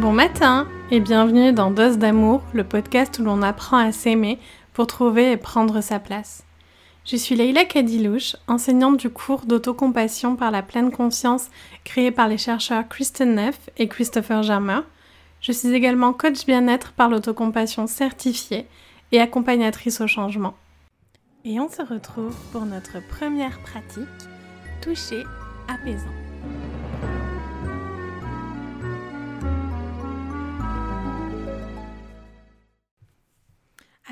Bon matin et bienvenue dans Dose d'amour, le podcast où l'on apprend à s'aimer pour trouver et prendre sa place. Je suis Leila Kadilouche, enseignante du cours d'autocompassion par la pleine conscience créé par les chercheurs Kristen Neff et Christopher Germer. Je suis également coach bien-être par l'autocompassion certifiée et accompagnatrice au changement. Et on se retrouve pour notre première pratique, toucher apaisant.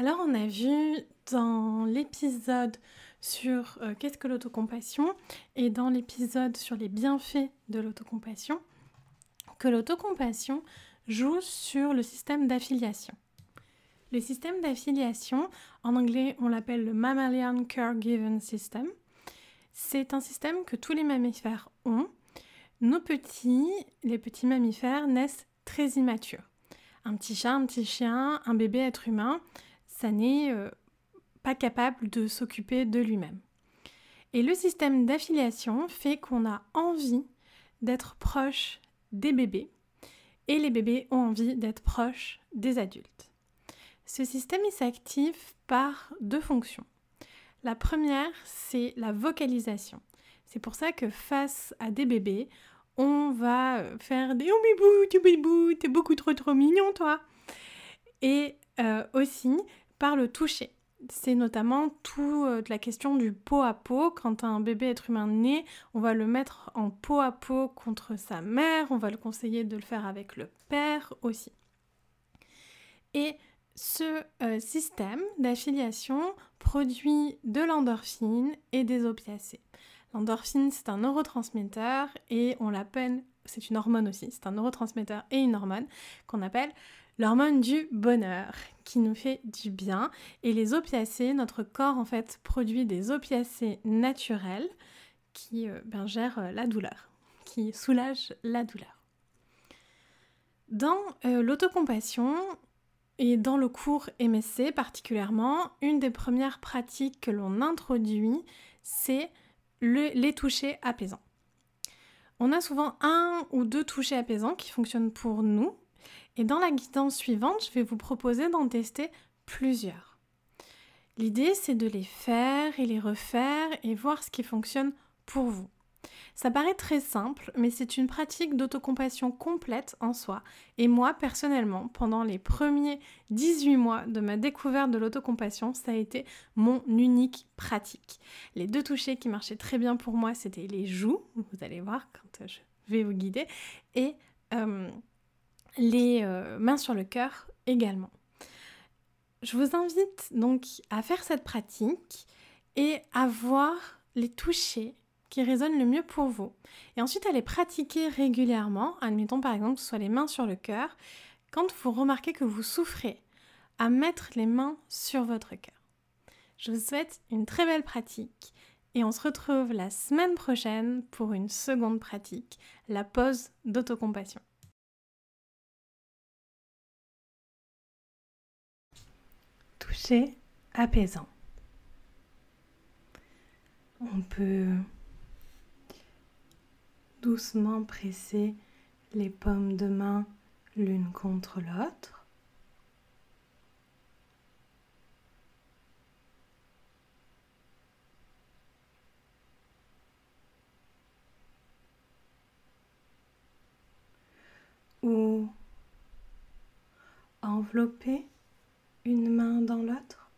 Alors on a vu dans l'épisode sur euh, qu'est-ce que l'autocompassion et dans l'épisode sur les bienfaits de l'autocompassion que l'autocompassion joue sur le système d'affiliation. Le système d'affiliation, en anglais on l'appelle le Mammalian Caregiving System, c'est un système que tous les mammifères ont. Nos petits, les petits mammifères, naissent très immatures. Un petit chat, un petit chien, un bébé être humain, ça n'est euh, pas capable de s'occuper de lui-même. Et le système d'affiliation fait qu'on a envie d'être proche des bébés et les bébés ont envie d'être proches des adultes. Ce système s'active par deux fonctions. La première, c'est la vocalisation. C'est pour ça que face à des bébés, on va euh, faire des oh bibou, tu bibou, t'es beaucoup trop trop mignon toi. Et euh, aussi par le toucher. C'est notamment toute euh, la question du pot à pot. Quand un bébé être humain naît, on va le mettre en pot à pot contre sa mère, on va le conseiller de le faire avec le père aussi. Et ce euh, système d'affiliation produit de l'endorphine et des opiacés. L'endorphine, c'est un neurotransmetteur et on l'appelle, c'est une hormone aussi, c'est un neurotransmetteur et une hormone qu'on appelle l'hormone du bonheur qui nous fait du bien. Et les opiacés, notre corps en fait produit des opiacés naturels qui euh, ben, gèrent euh, la douleur, qui soulagent la douleur. Dans euh, l'autocompassion et dans le cours MSC particulièrement, une des premières pratiques que l'on introduit, c'est les touchés apaisants. On a souvent un ou deux touchés apaisants qui fonctionnent pour nous, et dans la guidance suivante, je vais vous proposer d'en tester plusieurs. L'idée, c'est de les faire et les refaire et voir ce qui fonctionne pour vous. Ça paraît très simple, mais c'est une pratique d'autocompassion complète en soi. Et moi, personnellement, pendant les premiers 18 mois de ma découverte de l'autocompassion, ça a été mon unique pratique. Les deux touchés qui marchaient très bien pour moi, c'était les joues, vous allez voir quand je vais vous guider, et euh, les euh, mains sur le cœur également. Je vous invite donc à faire cette pratique et à voir les toucher qui résonnent le mieux pour vous. Et ensuite à les pratiquer régulièrement, admettons par exemple que ce soit les mains sur le cœur, quand vous remarquez que vous souffrez, à mettre les mains sur votre cœur. Je vous souhaite une très belle pratique et on se retrouve la semaine prochaine pour une seconde pratique, la pause d'autocompassion. Apaisant. On peut doucement presser les pommes de main l'une contre l'autre. Ou envelopper une main dans l'autre.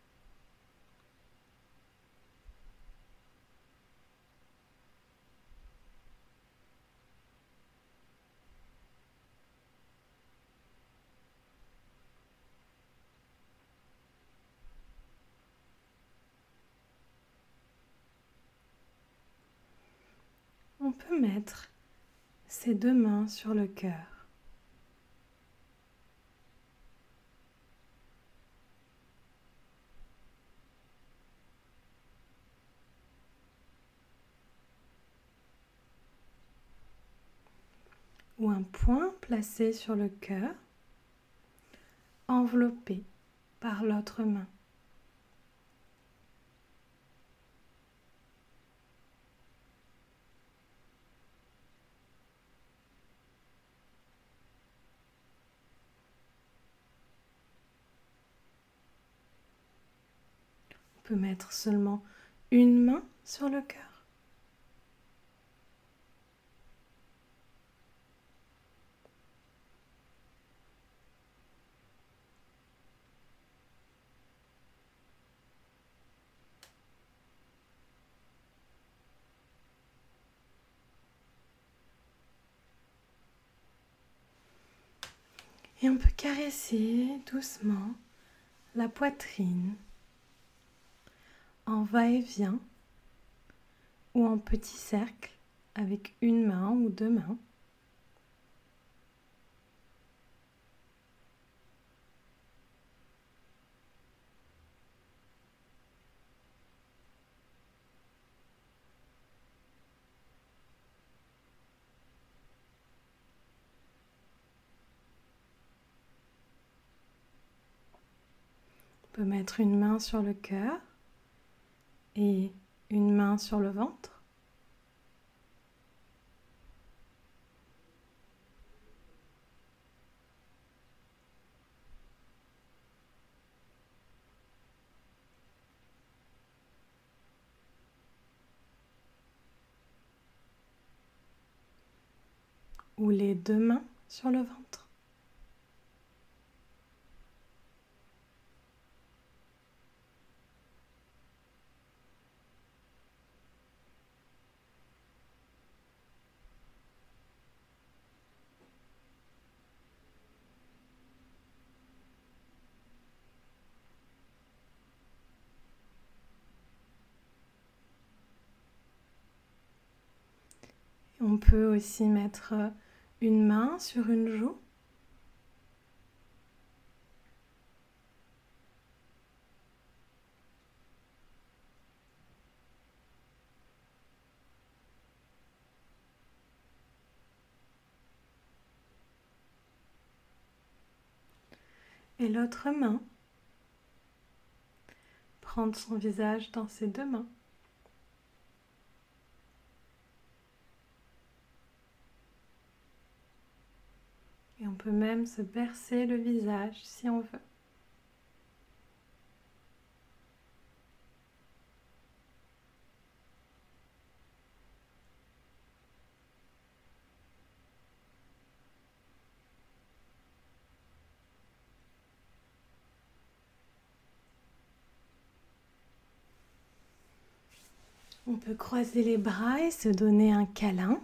On peut mettre ses deux mains sur le cœur. point placé sur le cœur, enveloppé par l'autre main. On peut mettre seulement une main sur le cœur Et on peut caresser doucement la poitrine en va-et-vient ou en petit cercle avec une main ou deux mains. Mettre une main sur le cœur et une main sur le ventre. ou les deux mains sur le ventre. On peut aussi mettre une main sur une joue. Et l'autre main, prendre son visage dans ses deux mains. On peut même se bercer le visage si on veut. On peut croiser les bras et se donner un câlin.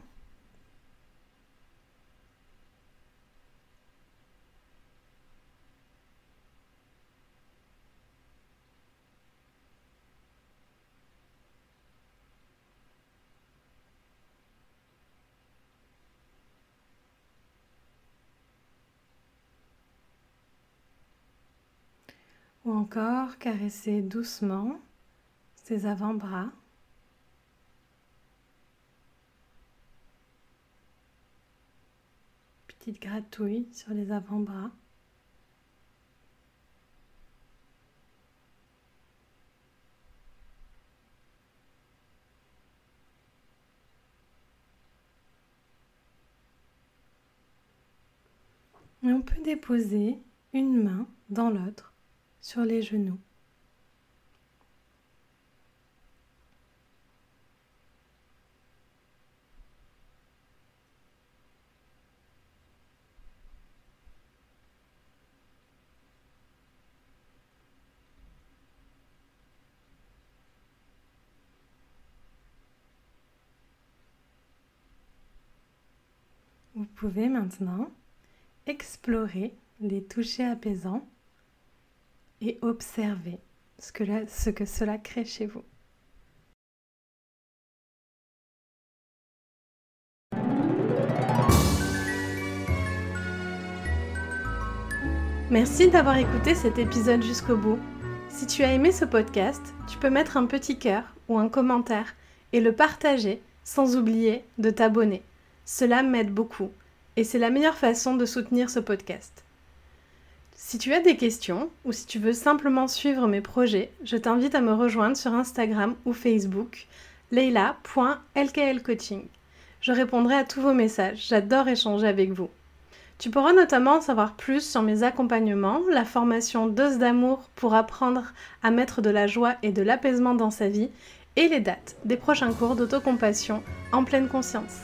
Ou encore caresser doucement ses avant-bras. Petite gratouille sur les avant-bras. Et on peut déposer une main dans l'autre sur les genoux. Vous pouvez maintenant explorer les touchés apaisants et observez ce que, ce que cela crée chez vous. Merci d'avoir écouté cet épisode jusqu'au bout. Si tu as aimé ce podcast, tu peux mettre un petit cœur ou un commentaire et le partager sans oublier de t'abonner. Cela m'aide beaucoup et c'est la meilleure façon de soutenir ce podcast. Si tu as des questions ou si tu veux simplement suivre mes projets, je t'invite à me rejoindre sur Instagram ou Facebook leila.lklcoaching. Je répondrai à tous vos messages, j'adore échanger avec vous. Tu pourras notamment en savoir plus sur mes accompagnements, la formation Dose d'amour pour apprendre à mettre de la joie et de l'apaisement dans sa vie et les dates des prochains cours d'autocompassion en pleine conscience.